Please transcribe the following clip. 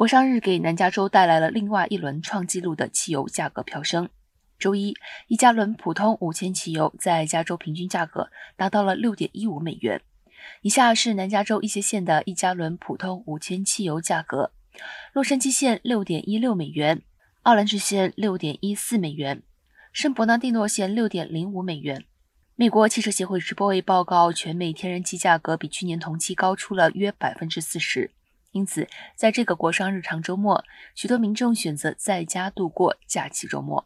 国殇日给南加州带来了另外一轮创纪录的汽油价格飙升。周一，一加仑普通五千汽油在加州平均价格达到了六点一五美元。以下是南加州一些县的一加仑普通五千汽油价格：洛杉矶县六点一六美元，奥兰治县六点一四美元，圣伯纳蒂诺县六点零五美元。美国汽车协会直播会报告，全美天然气价格比去年同期高出了约百分之四十。因此，在这个国殇日常周末，许多民众选择在家度过假期周末。